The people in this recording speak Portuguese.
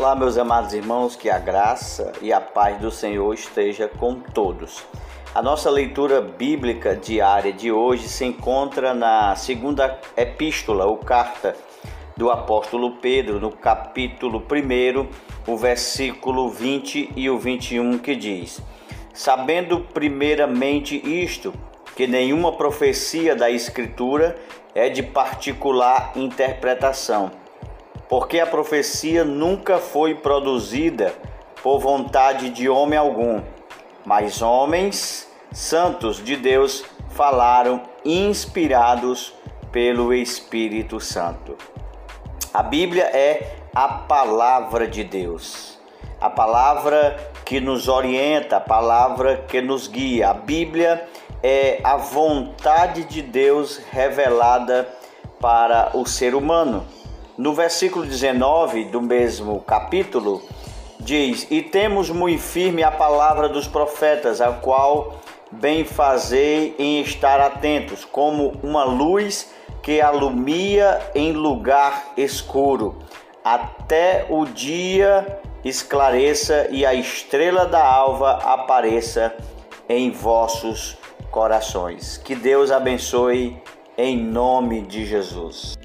Olá, meus amados irmãos, que a graça e a paz do Senhor esteja com todos. A nossa leitura bíblica diária de hoje se encontra na segunda epístola ou carta do apóstolo Pedro, no capítulo 1, o versículo 20 e o 21, que diz: Sabendo primeiramente isto, que nenhuma profecia da Escritura é de particular interpretação porque a profecia nunca foi produzida por vontade de homem algum, mas homens santos de Deus falaram inspirados pelo Espírito Santo. A Bíblia é a palavra de Deus, a palavra que nos orienta, a palavra que nos guia. A Bíblia é a vontade de Deus revelada para o ser humano. No versículo 19 do mesmo capítulo, diz: E temos muito firme a palavra dos profetas, a qual bem fazei em estar atentos, como uma luz que alumia em lugar escuro, até o dia esclareça e a estrela da alva apareça em vossos corações. Que Deus abençoe em nome de Jesus.